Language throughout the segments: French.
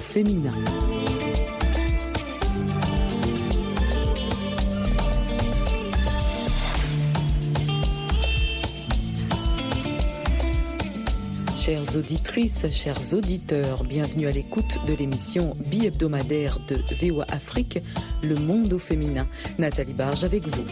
féminin. Chères auditrices, chers auditeurs, bienvenue à l'écoute de l'émission bi-hebdomadaire de VOA Afrique, Le Monde au féminin. Nathalie Barge avec vous.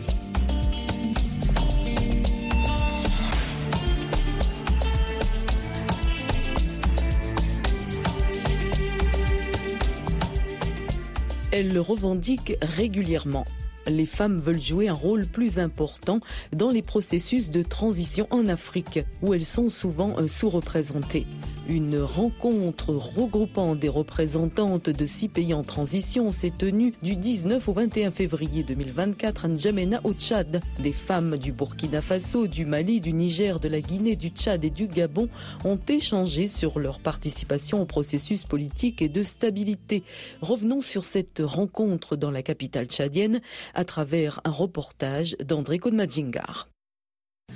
Elle le revendique régulièrement les femmes veulent jouer un rôle plus important dans les processus de transition en Afrique, où elles sont souvent euh, sous-représentées. Une rencontre regroupant des représentantes de six pays en transition s'est tenue du 19 au 21 février 2024 à N'Djamena au Tchad. Des femmes du Burkina Faso, du Mali, du Niger, de la Guinée, du Tchad et du Gabon ont échangé sur leur participation au processus politique et de stabilité. Revenons sur cette rencontre dans la capitale tchadienne à travers un reportage d'André Kodmadjingar.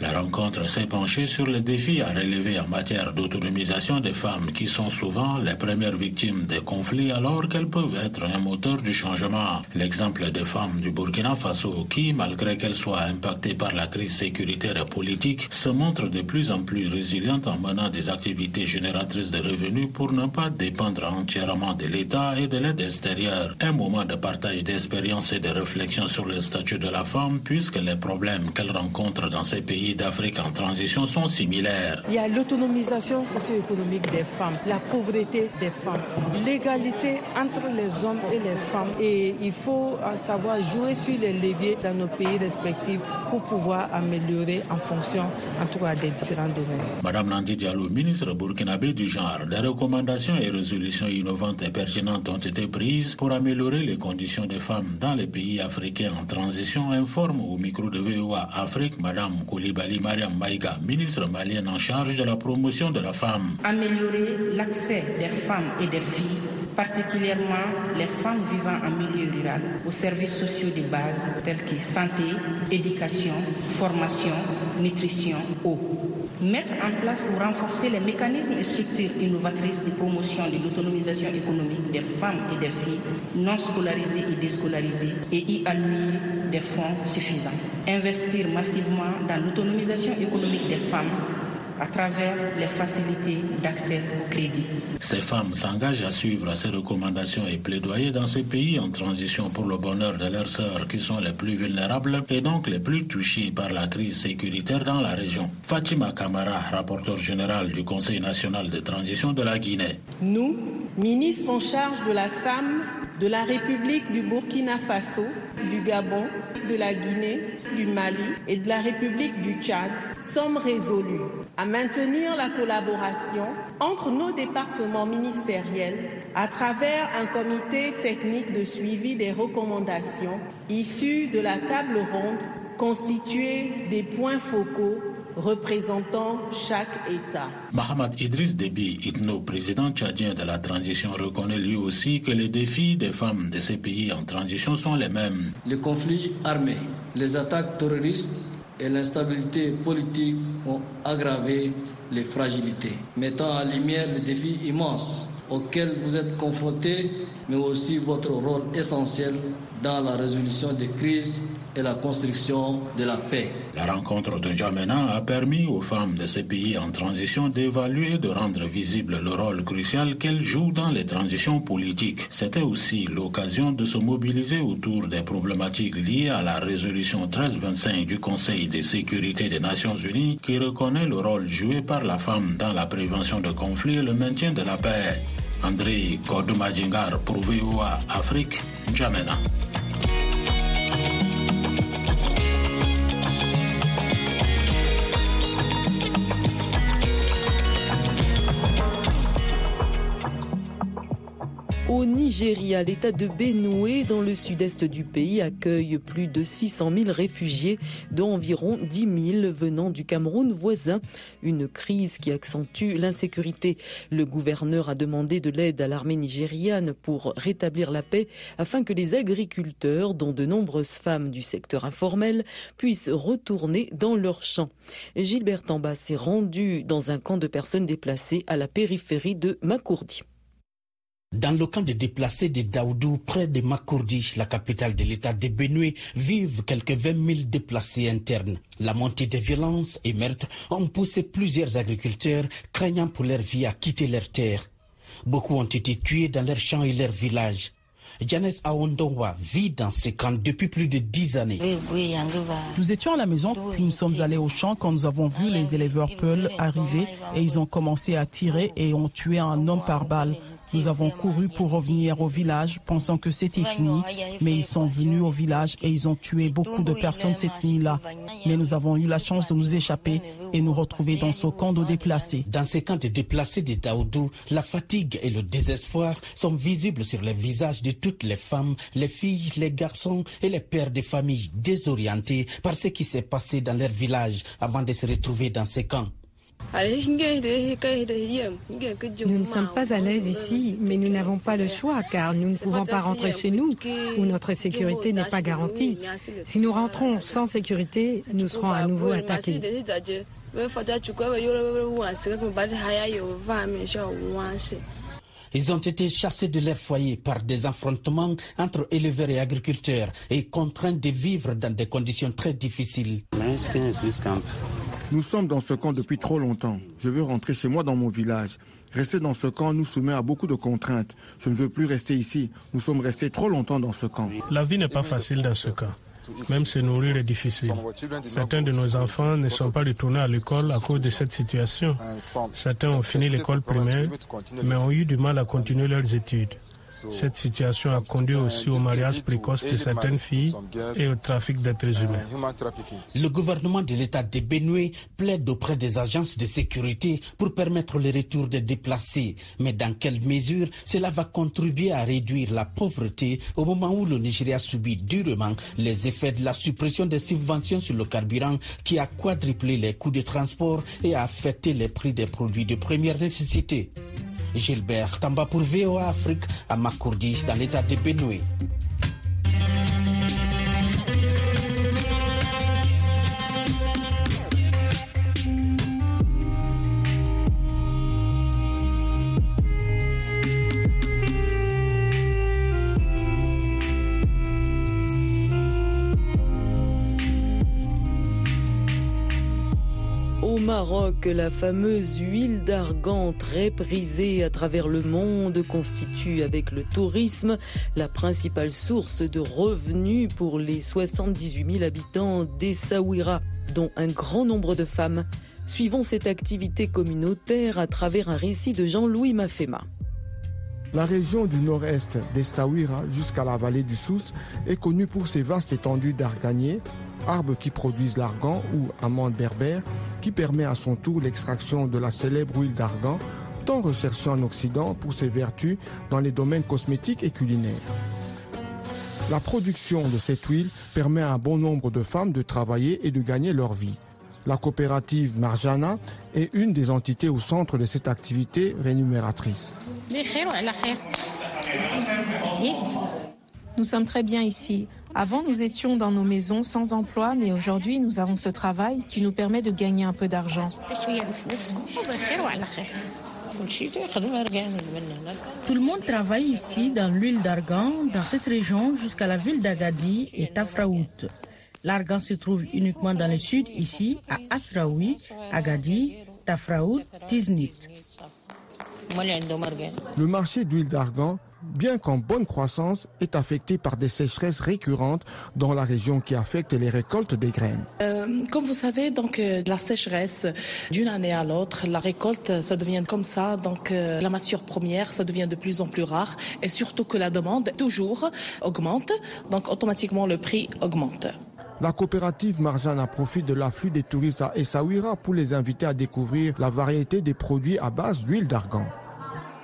La rencontre s'est penchée sur les défis à relever en matière d'autonomisation des femmes qui sont souvent les premières victimes des conflits alors qu'elles peuvent être un moteur du changement. L'exemple des femmes du Burkina Faso qui, malgré qu'elles soient impactées par la crise sécuritaire et politique, se montrent de plus en plus résilientes en menant des activités génératrices de revenus pour ne pas dépendre entièrement de l'État et de l'aide extérieure. Un moment de partage d'expériences et de réflexion sur le statut de la femme puisque les problèmes qu'elles rencontrent dans ces pays d'Afrique en transition sont similaires. Il y a l'autonomisation socio-économique des femmes, la pauvreté des femmes, l'égalité entre les hommes et les femmes. Et il faut savoir jouer sur les leviers dans nos pays respectifs pour pouvoir améliorer en fonction, en tout cas, des différents domaines. Madame Nandi Diallo, ministre burkinabé du genre, des recommandations et résolutions innovantes et pertinentes ont été prises pour améliorer les conditions des femmes dans les pays africains en transition, informe au micro de VOA Afrique Madame Koulibaly. Bali Mariam Maïga, ministre malienne en charge de la promotion de la femme. Améliorer l'accès des femmes et des filles particulièrement les femmes vivant en milieu rural, aux services sociaux de base tels que santé, éducation, formation, nutrition, eau. Mettre en place ou renforcer les mécanismes et structures innovatrices de promotion de l'autonomisation économique des femmes et des filles non scolarisées et déscolarisées et y allouer des fonds suffisants. Investir massivement dans l'autonomisation économique des femmes à travers les facilités d'accès au crédit. Ces femmes s'engagent à suivre ces recommandations et plaidoyer dans ces pays en transition pour le bonheur de leurs sœurs qui sont les plus vulnérables et donc les plus touchées par la crise sécuritaire dans la région. Fatima Kamara, rapporteur général du Conseil national de transition de la Guinée. Nous, ministres en charge de la femme de la République du Burkina Faso, du Gabon, de la Guinée, du Mali et de la République du Tchad sommes résolus à maintenir la collaboration entre nos départements ministériels à travers un comité technique de suivi des recommandations issues de la table ronde constituée des points focaux représentant chaque État. Mohamed Idriss Déby, Itno, président tchadien de la transition, reconnaît lui aussi que les défis des femmes de ces pays en transition sont les mêmes. Les conflits armés, les attaques terroristes et l'instabilité politique ont aggravé les fragilités, mettant en lumière les défis immenses auxquels vous êtes confrontés, mais aussi votre rôle essentiel dans la résolution des crises et la construction de la paix. La rencontre de Jamena a permis aux femmes de ces pays en transition d'évaluer et de rendre visible le rôle crucial qu'elles jouent dans les transitions politiques. C'était aussi l'occasion de se mobiliser autour des problématiques liées à la résolution 1325 du Conseil de sécurité des Nations Unies qui reconnaît le rôle joué par la femme dans la prévention de conflits et le maintien de la paix. André Kodoumadjingar pour VOA Afrique, Jamena. Au Nigeria, l'État de Benue, dans le sud-est du pays, accueille plus de 600 000 réfugiés, dont environ 10 000 venant du Cameroun voisin. Une crise qui accentue l'insécurité. Le gouverneur a demandé de l'aide à l'armée nigériane pour rétablir la paix afin que les agriculteurs, dont de nombreuses femmes du secteur informel, puissent retourner dans leurs champs. Gilbert Tamba s'est rendu dans un camp de personnes déplacées à la périphérie de Makourdi. Dans le camp de déplacés de Daoudou, près de Makourdi, la capitale de l'état de Benue, vivent quelques 20 000 déplacés internes. La montée des violences et meurtres ont poussé plusieurs agriculteurs, craignant pour leur vie, à quitter leurs terres. Beaucoup ont été tués dans leurs champs et leurs villages. Janes Aondonwa vit dans ce camp depuis plus de dix années. Nous étions à la maison, puis nous sommes allés au champ quand nous avons vu les éleveurs Peul arriver et ils ont commencé à tirer et ont tué un homme par balle. Nous avons couru pour revenir au village pensant que c'était fini, mais ils sont venus au village et ils ont tué beaucoup de personnes cette nuit-là. Mais nous avons eu la chance de nous échapper et nous retrouver dans ce camp de déplacés. Dans ces camps de déplacés de Daoudou, la fatigue et le désespoir sont visibles sur les visages de toutes les femmes, les filles, les garçons et les pères de famille désorientés par ce qui s'est passé dans leur village avant de se retrouver dans ces camps. Nous ne sommes pas à l'aise ici, mais nous n'avons pas le choix car nous ne pouvons pas rentrer chez nous où notre sécurité n'est pas garantie. Si nous rentrons sans sécurité, nous serons à nouveau attaqués. Ils ont été chassés de leur foyer par des affrontements entre éleveurs et agriculteurs et contraints de vivre dans des conditions très difficiles. Nous sommes dans ce camp depuis trop longtemps. Je veux rentrer chez moi dans mon village. Rester dans ce camp nous soumet à beaucoup de contraintes. Je ne veux plus rester ici. Nous sommes restés trop longtemps dans ce camp. La vie n'est pas facile dans ce camp. Même se nourrir est difficile. Certains de nos enfants ne sont pas retournés à l'école à cause de cette situation. Certains ont fini l'école primaire, mais ont eu du mal à continuer leurs études. Cette situation a conduit aussi au mariage précoce de certaines filles et au trafic d'êtres humains. Le gouvernement de l'État de Benue plaide auprès des agences de sécurité pour permettre le retour des déplacés. Mais dans quelle mesure cela va contribuer à réduire la pauvreté au moment où le Nigeria subit durement les effets de la suppression des subventions sur le carburant qui a quadruplé les coûts de transport et a affecté les prix des produits de première nécessité? Gilbert Tamba pour VOA Afrique à Makourdi dans l'état de Benue. Maroc, la fameuse huile d'argan très prisée à travers le monde constitue avec le tourisme la principale source de revenus pour les 78 000 habitants d'Essaouira, dont un grand nombre de femmes. Suivons cette activité communautaire à travers un récit de Jean-Louis Mafema. La région du nord-est d'Estaouira jusqu'à la vallée du Sousse est connue pour ses vastes étendues d'arganiers, arbres qui produisent l'argan ou amande berbère, qui permet à son tour l'extraction de la célèbre huile d'argan, tant recherchée en Occident pour ses vertus dans les domaines cosmétiques et culinaires. La production de cette huile permet à un bon nombre de femmes de travailler et de gagner leur vie. La coopérative Marjana est une des entités au centre de cette activité rémunératrice. Nous sommes très bien ici. Avant, nous étions dans nos maisons sans emploi, mais aujourd'hui, nous avons ce travail qui nous permet de gagner un peu d'argent. Tout le monde travaille ici dans l'huile d'argan, dans cette région jusqu'à la ville d'Agadi et Tafraout. L'argan se trouve uniquement dans le sud, ici, à Asraoui, Agadi, Tafraout, Tiznit. Le marché d'huile d'argan, bien qu'en bonne croissance, est affecté par des sécheresses récurrentes dans la région qui affectent les récoltes des graines. Euh, comme vous savez, donc euh, la sécheresse d'une année à l'autre, la récolte, ça devient comme ça. Donc euh, la matière première, ça devient de plus en plus rare, et surtout que la demande toujours augmente. Donc automatiquement le prix augmente. La coopérative Marjana profite de l'afflux des touristes à Essaouira pour les inviter à découvrir la variété des produits à base d'huile d'argan.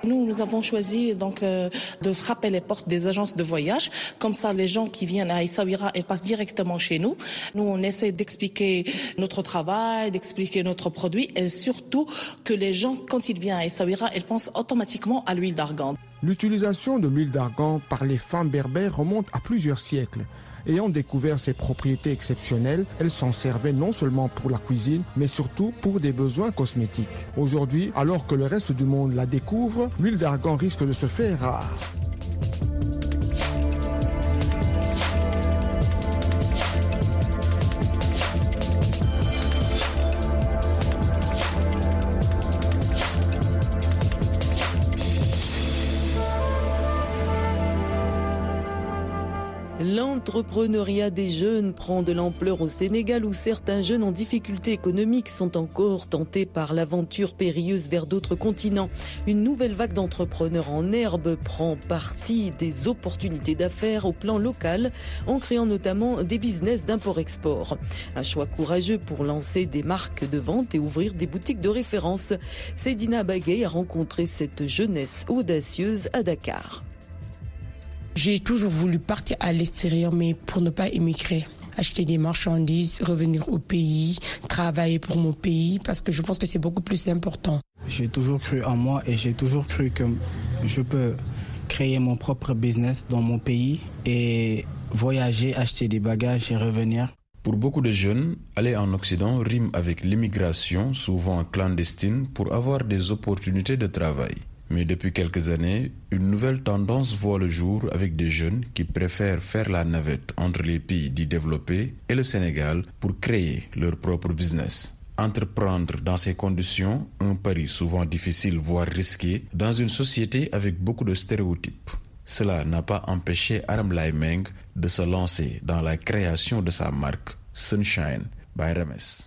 Nous, nous avons choisi donc euh, de frapper les portes des agences de voyage. Comme ça, les gens qui viennent à Essaouira, ils passent directement chez nous. Nous, on essaie d'expliquer notre travail, d'expliquer notre produit et surtout que les gens, quand ils viennent à Essaouira, ils pensent automatiquement à l'huile d'argan. L'utilisation de l'huile d'argan par les femmes berbères remonte à plusieurs siècles Ayant découvert ses propriétés exceptionnelles, elle s'en servait non seulement pour la cuisine, mais surtout pour des besoins cosmétiques. Aujourd'hui, alors que le reste du monde la découvre, l'huile d'argan risque de se faire rare. L'entrepreneuriat des jeunes prend de l'ampleur au Sénégal où certains jeunes en difficulté économique sont encore tentés par l'aventure périlleuse vers d'autres continents. Une nouvelle vague d'entrepreneurs en herbe prend partie des opportunités d'affaires au plan local en créant notamment des business d'import-export. Un choix courageux pour lancer des marques de vente et ouvrir des boutiques de référence. Sedina Bagay a rencontré cette jeunesse audacieuse à Dakar. J'ai toujours voulu partir à l'extérieur, mais pour ne pas émigrer acheter des marchandises, revenir au pays, travailler pour mon pays, parce que je pense que c'est beaucoup plus important. J'ai toujours cru en moi et j'ai toujours cru que je peux créer mon propre business dans mon pays et voyager, acheter des bagages et revenir. Pour beaucoup de jeunes, aller en Occident rime avec l'immigration, souvent clandestine, pour avoir des opportunités de travail. Mais depuis quelques années, une nouvelle tendance voit le jour avec des jeunes qui préfèrent faire la navette entre les pays dits développés et le Sénégal pour créer leur propre business. Entreprendre dans ces conditions, un pari souvent difficile voire risqué dans une société avec beaucoup de stéréotypes. Cela n'a pas empêché Aram Laimeng de se lancer dans la création de sa marque Sunshine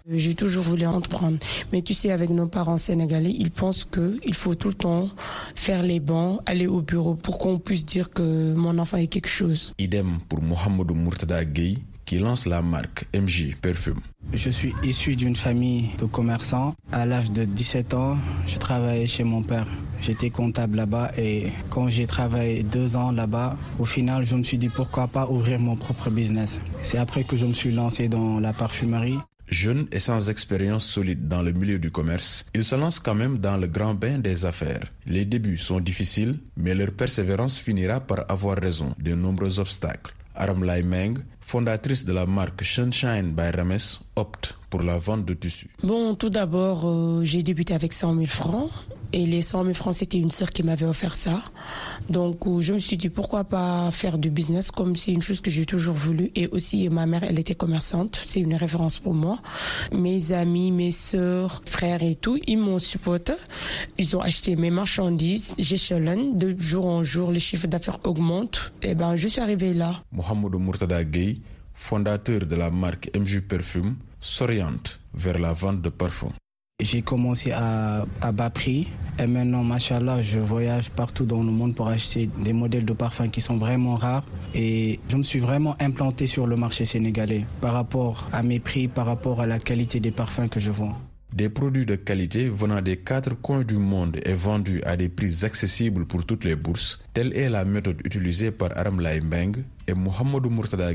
j'ai toujours voulu entreprendre. Mais tu sais, avec nos parents sénégalais, ils pensent qu'il faut tout le temps faire les bancs, aller au bureau pour qu'on puisse dire que mon enfant est quelque chose. Idem pour Mohamedou Murtada Gueye qui lance la marque MJ Perfume. Je suis issu d'une famille de commerçants. À l'âge de 17 ans, je travaillais chez mon père. J'étais comptable là-bas et quand j'ai travaillé deux ans là-bas, au final, je me suis dit pourquoi pas ouvrir mon propre business. C'est après que je me suis lancé dans la parfumerie. Jeune et sans expérience solide dans le milieu du commerce, il se lance quand même dans le grand bain des affaires. Les débuts sont difficiles, mais leur persévérance finira par avoir raison de nombreux obstacles. Aram Meng, fondatrice de la marque Sunshine by Rames, opte pour la vente de tissus. Bon, tout d'abord, euh, j'ai débuté avec 100 000 francs. Et les 100 000 francs, c'était une sœur qui m'avait offert ça. Donc, euh, je me suis dit, pourquoi pas faire du business comme c'est une chose que j'ai toujours voulu. Et aussi, ma mère, elle était commerçante. C'est une référence pour moi. Mes amis, mes sœurs, frères et tout, ils m'ont supporté. Ils ont acheté mes marchandises. J'échelonne. De jour en jour, les chiffres d'affaires augmentent. Et ben, je suis arrivée là. Mohamed Murtada Gueye, fondateur de la marque MJ Perfume, s'oriente vers la vente de parfums. J'ai commencé à, bas prix et maintenant, machallah, je voyage partout dans le monde pour acheter des modèles de parfums qui sont vraiment rares et je me suis vraiment implanté sur le marché sénégalais par rapport à mes prix, par rapport à la qualité des parfums que je vends. Des produits de qualité venant des quatre coins du monde et vendus à des prix accessibles pour toutes les bourses, telle est la méthode utilisée par Aram Mbeng et Mohamedou Murtada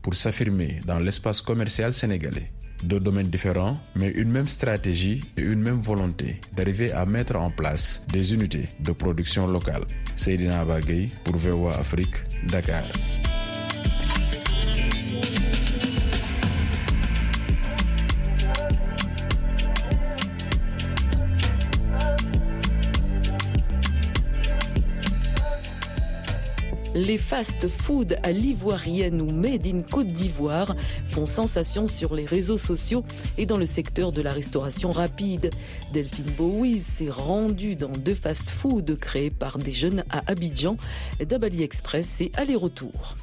pour s'affirmer dans l'espace commercial sénégalais. Deux domaines différents, mais une même stratégie et une même volonté d'arriver à mettre en place des unités de production locale. Seydina Abagay pour VOA Afrique, Dakar. Les fast-food à l'ivoirienne ou made in Côte d'Ivoire font sensation sur les réseaux sociaux et dans le secteur de la restauration rapide. Delphine Bowies s'est rendue dans deux fast-food créés par des jeunes à Abidjan, d'Abali Express et aller-retour.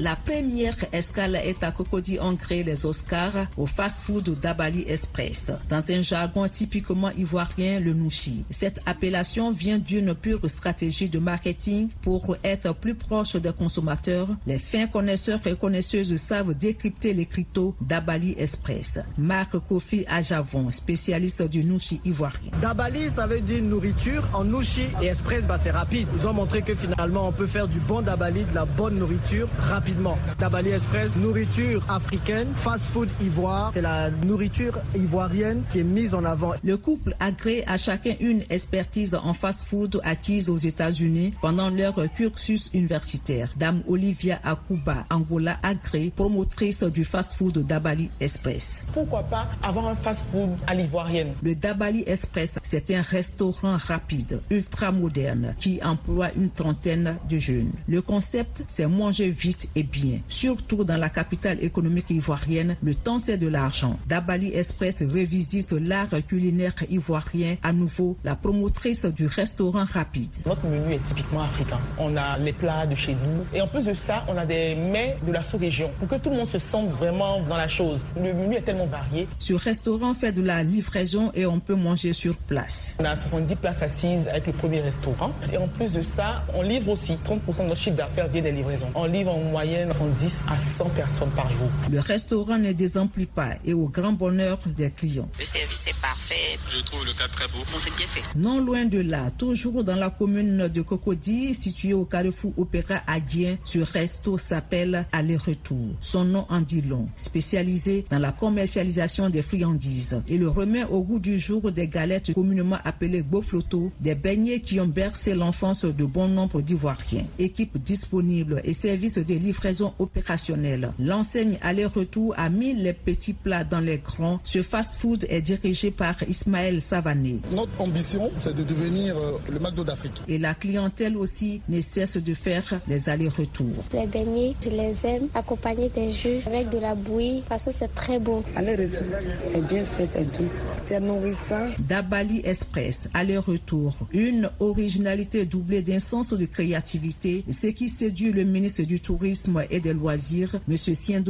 La première escale est à Cocody Ancré les Oscars au fast-food d'Abali Express. Dans un jargon typiquement ivoirien, le nouchi. Cette appellation vient d'une pure stratégie de marketing pour être plus proche des consommateurs. Les fins connaisseurs et connaisseuses savent décrypter les cryptos d'Abali Express. Marc Kofi Ajavon, spécialiste du nouchi ivoirien. Dabali, ça veut dire nourriture. En nouchi et express, bah, c'est rapide. Ils ont montré que finalement, on peut faire du bon dabali, de la bonne nourriture, rapide rapidement. Dabali Express, nourriture africaine, fast-food ivoire. C'est la nourriture ivoirienne qui est mise en avant. Le couple a créé à chacun une expertise en fast-food acquise aux États-Unis pendant leur cursus universitaire. Dame Olivia Akuba, Angola, agré, promotrice du fast-food Dabali Express. Pourquoi pas avoir un fast-food à l'ivoirienne? Le Dabali Express, c'est un restaurant rapide, ultra moderne, qui emploie une trentaine de jeunes. Le concept, c'est manger vite et bien. Surtout dans la capitale économique ivoirienne, le temps c'est de l'argent. Dabali Express revisite l'art culinaire ivoirien à nouveau, la promotrice du restaurant rapide. Notre menu est typiquement africain. On a les plats de chez nous et en plus de ça, on a des mets de la sous-région pour que tout le monde se sente vraiment dans la chose. Le menu est tellement varié. Ce restaurant fait de la livraison et on peut manger sur place. On a 70 places assises avec le premier restaurant et en plus de ça, on livre aussi 30% de notre chiffre d'affaires via des livraisons. On livre en moyenne 110 à 100 personnes par jour. Le restaurant ne désemplit pas et au grand bonheur des clients. Le service est parfait. Je trouve le cadre très beau. On s'est bien fait. Non loin de là, toujours dans la commune de Cocody, située au carrefour Opéra Adien, ce resto s'appelle Aller-Retour. Son nom en dit long. Spécialisé dans la commercialisation des friandises. Il remet au goût du jour des galettes communément appelées Bofloto, des beignets qui ont bercé l'enfance de bon nombre d'Ivoiriens. Équipe disponible et service de livraison opérationnelle. L'enseigne Aller-Retour a mis les petits plats dans les grands. Ce fast-food est dirigé par Ismaël Savané. Notre ambition, c'est de devenir euh, le McDo d'Afrique. Et la clientèle aussi ne cesse de faire les allers-retours. Les beignets, je les aime, accompagnés des jus avec de la bouillie, parce que c'est très bon. Aller-retour, c'est bien fait, c'est doux, c'est nourrissant. Dabali Express, aller-retour, une originalité doublée d'un sens de créativité, ce qui séduit le ministre du Tourisme et des Loisirs, M.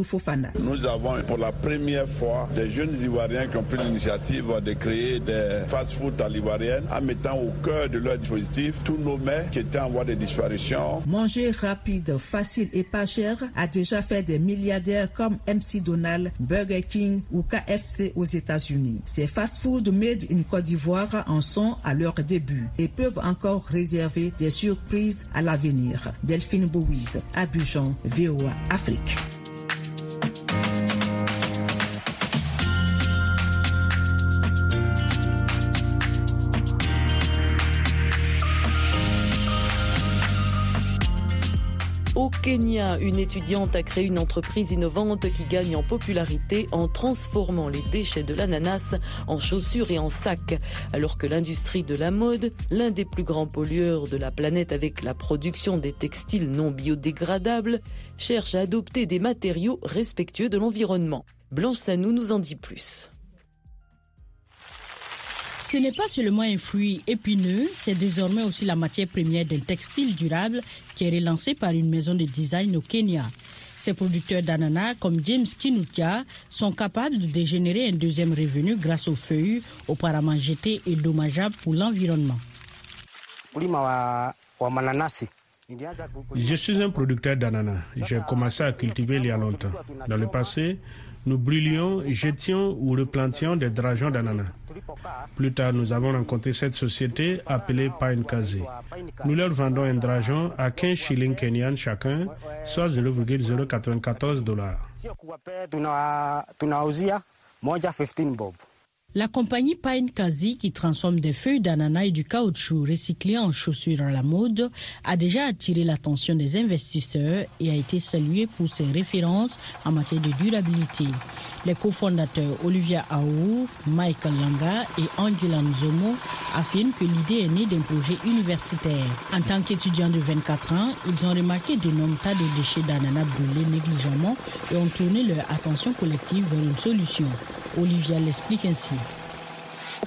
Fofana. Nous avons pour la première fois des jeunes Ivoiriens qui ont pris l'initiative de créer des fast-food à l'ivoirienne en mettant au cœur de leur dispositif tous nos mets qui étaient en voie de disparition. Manger rapide, facile et pas cher a déjà fait des milliardaires comme MC Donald, Burger King ou KFC aux États-Unis. Ces fast-food made in Côte d'Ivoire en sont à leur début et peuvent encore réserver des surprises à l'avenir. Delphine Bouise, Abidjan, VOA Afrique. Kenya, une étudiante a créé une entreprise innovante qui gagne en popularité en transformant les déchets de l'ananas en chaussures et en sacs. Alors que l'industrie de la mode, l'un des plus grands pollueurs de la planète avec la production des textiles non biodégradables, cherche à adopter des matériaux respectueux de l'environnement. Blanche Sanou nous en dit plus. Ce n'est pas seulement un fruit épineux, c'est désormais aussi la matière première d'un textile durable qui est relancé par une maison de design au Kenya. Ces producteurs d'ananas, comme James Kinutia, sont capables de générer un deuxième revenu grâce aux feuilles auparavant jetées et dommageables pour l'environnement. Je suis un producteur d'ananas. J'ai commencé à cultiver il y a longtemps. Dans le passé, nous brûlions, jetions ou replantions des drageons d'ananas. Plus tard, nous avons rencontré cette société appelée Pine Kazi. Nous leur vendons un drageon à 15 shillings kenyan chacun, soit 0,094 dollars. La compagnie Pine Kazi, qui transforme des feuilles d'ananas et du caoutchouc recyclés en chaussures à la mode, a déjà attiré l'attention des investisseurs et a été saluée pour ses références en matière de durabilité. Les cofondateurs Olivia Aou, Michael Langa et Angela Nzomo affirment que l'idée est née d'un projet universitaire. En tant qu'étudiants de 24 ans, ils ont remarqué d'énormes tas de déchets d'ananas brûlés négligemment et ont tourné leur attention collective vers une solution. Olivia l'explique ainsi.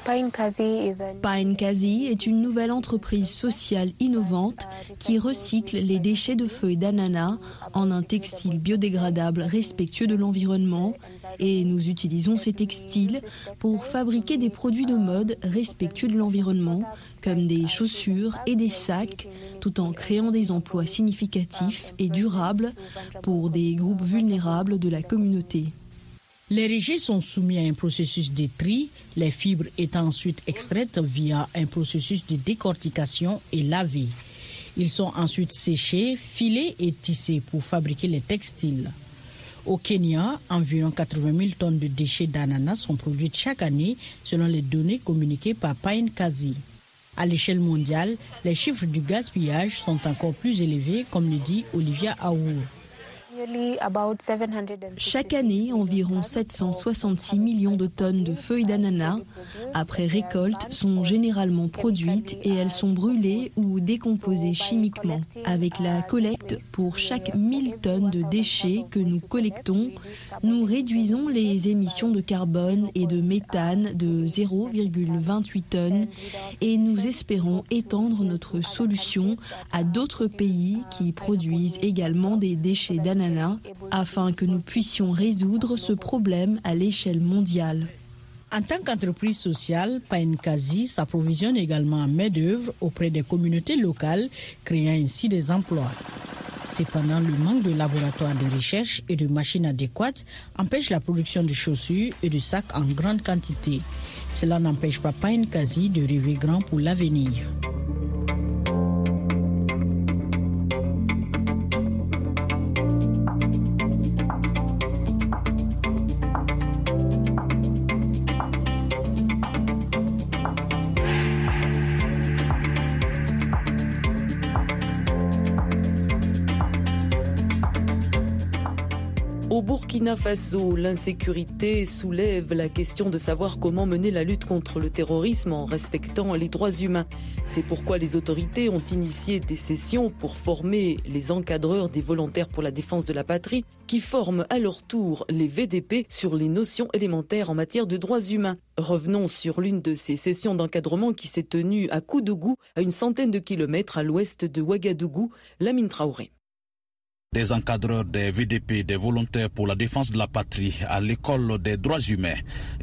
Pine Kazi est une nouvelle entreprise sociale innovante qui recycle les déchets de feuilles d'ananas en un textile biodégradable respectueux de l'environnement et nous utilisons ces textiles pour fabriquer des produits de mode respectueux de l'environnement comme des chaussures et des sacs tout en créant des emplois significatifs et durables pour des groupes vulnérables de la communauté. Les rejets sont soumis à un processus de tri, les fibres étant ensuite extraites via un processus de décortication et lavées. Ils sont ensuite séchés, filés et tissés pour fabriquer les textiles. Au Kenya, environ 80 000 tonnes de déchets d'ananas sont produites chaque année selon les données communiquées par Pine Kazi. À l'échelle mondiale, les chiffres du gaspillage sont encore plus élevés, comme le dit Olivia Aour. Chaque année, environ 766 millions de tonnes de feuilles d'ananas, après récolte, sont généralement produites et elles sont brûlées ou décomposées chimiquement. Avec la collecte, pour chaque 1000 tonnes de déchets que nous collectons, nous réduisons les émissions de carbone et de méthane de 0,28 tonnes et nous espérons étendre notre solution à d'autres pays qui produisent également des déchets d'ananas afin que nous puissions résoudre ce problème à l'échelle mondiale. En tant qu'entreprise sociale, Painkazi s'approvisionne également en main-d'œuvre auprès des communautés locales, créant ainsi des emplois. Cependant, le manque de laboratoires de recherche et de machines adéquates empêche la production de chaussures et de sacs en grande quantité. Cela n'empêche pas Painkazi de rêver grand pour l'avenir. Au Burkina Faso, l'insécurité soulève la question de savoir comment mener la lutte contre le terrorisme en respectant les droits humains. C'est pourquoi les autorités ont initié des sessions pour former les encadreurs des volontaires pour la défense de la patrie qui forment à leur tour les VDP sur les notions élémentaires en matière de droits humains. Revenons sur l'une de ces sessions d'encadrement qui s'est tenue à Koudougou, à une centaine de kilomètres à l'ouest de Ouagadougou, Lamine Traoré des encadreurs des VDP, des volontaires pour la défense de la patrie à l'école des droits humains.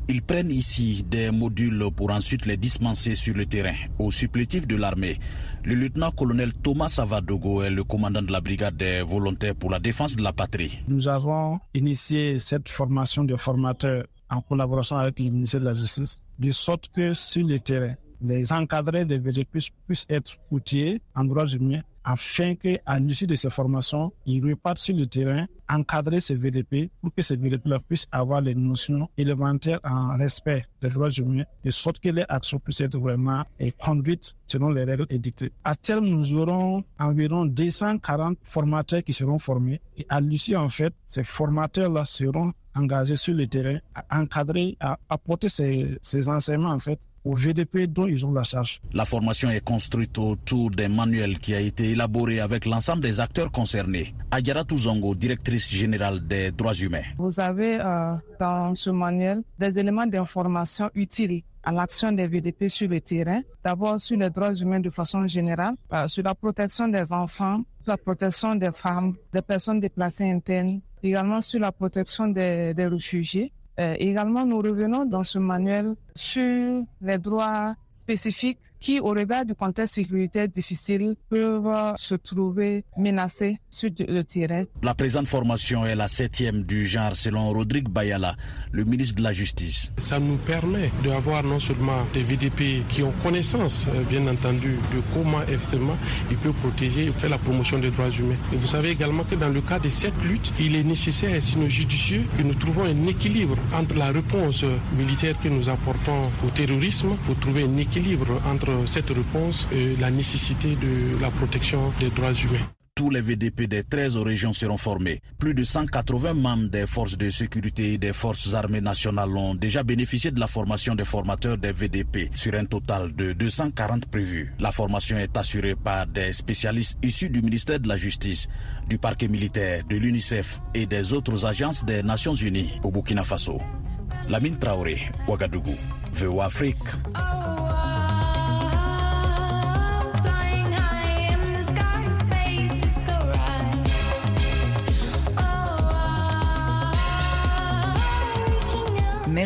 Ils prennent ici des modules pour ensuite les dispenser sur le terrain au supplétif de l'armée. Le lieutenant-colonel Thomas Savadogo est le commandant de la brigade des volontaires pour la défense de la patrie. Nous avons initié cette formation de formateurs en collaboration avec le ministère de la Justice, de sorte que sur le terrain, les encadrés des VDP puissent être outillés en droits humains afin qu'à l'issue de ces formations, ils repartent sur le terrain, encadrer ces VDP pour que ces VDP puissent avoir les notions élémentaires en respect des droits humains, de sorte que les actions puissent être vraiment conduites selon les règles édictées. À terme, nous aurons environ 240 formateurs qui seront formés et à l'issue, en fait, ces formateurs-là seront engagés sur le terrain à encadrer, à apporter ces, ces enseignements, en fait, au VDP dont ils ont la charge. La formation est construite autour d'un manuel qui a été élaboré avec l'ensemble des acteurs concernés. Adjara Touzongo, directrice générale des droits humains. Vous avez euh, dans ce manuel des éléments d'information utiles à l'action des VDP sur le terrain, d'abord sur les droits humains de façon générale, euh, sur la protection des enfants, la protection des femmes, des personnes déplacées internes, également sur la protection des, des réfugiés, également, nous revenons dans ce manuel sur les droits spécifiques qui, au regard du contexte sécuritaire difficile, peuvent se trouver menacés sur le terrain. La présente formation est la septième du genre selon Rodrigue Bayala, le ministre de la Justice. Ça nous permet d'avoir non seulement des VDP qui ont connaissance, euh, bien entendu, de comment effectivement ils peuvent protéger et faire la promotion des droits humains. Et vous savez également que dans le cas de cette lutte, il est nécessaire et sinon judicieux que nous trouvons un équilibre entre la réponse militaire que nous apportons au terrorisme. Il faut trouver un équilibre entre cette réponse et la nécessité de la protection des droits humains. Tous les VDP des 13 régions seront formés. Plus de 180 membres des forces de sécurité et des forces armées nationales ont déjà bénéficié de la formation des formateurs des VDP sur un total de 240 prévus. La formation est assurée par des spécialistes issus du ministère de la Justice, du parquet militaire, de l'UNICEF et des autres agences des Nations Unies au Burkina Faso. Lamine Traoré, Ouagadougou, VOA Afrique.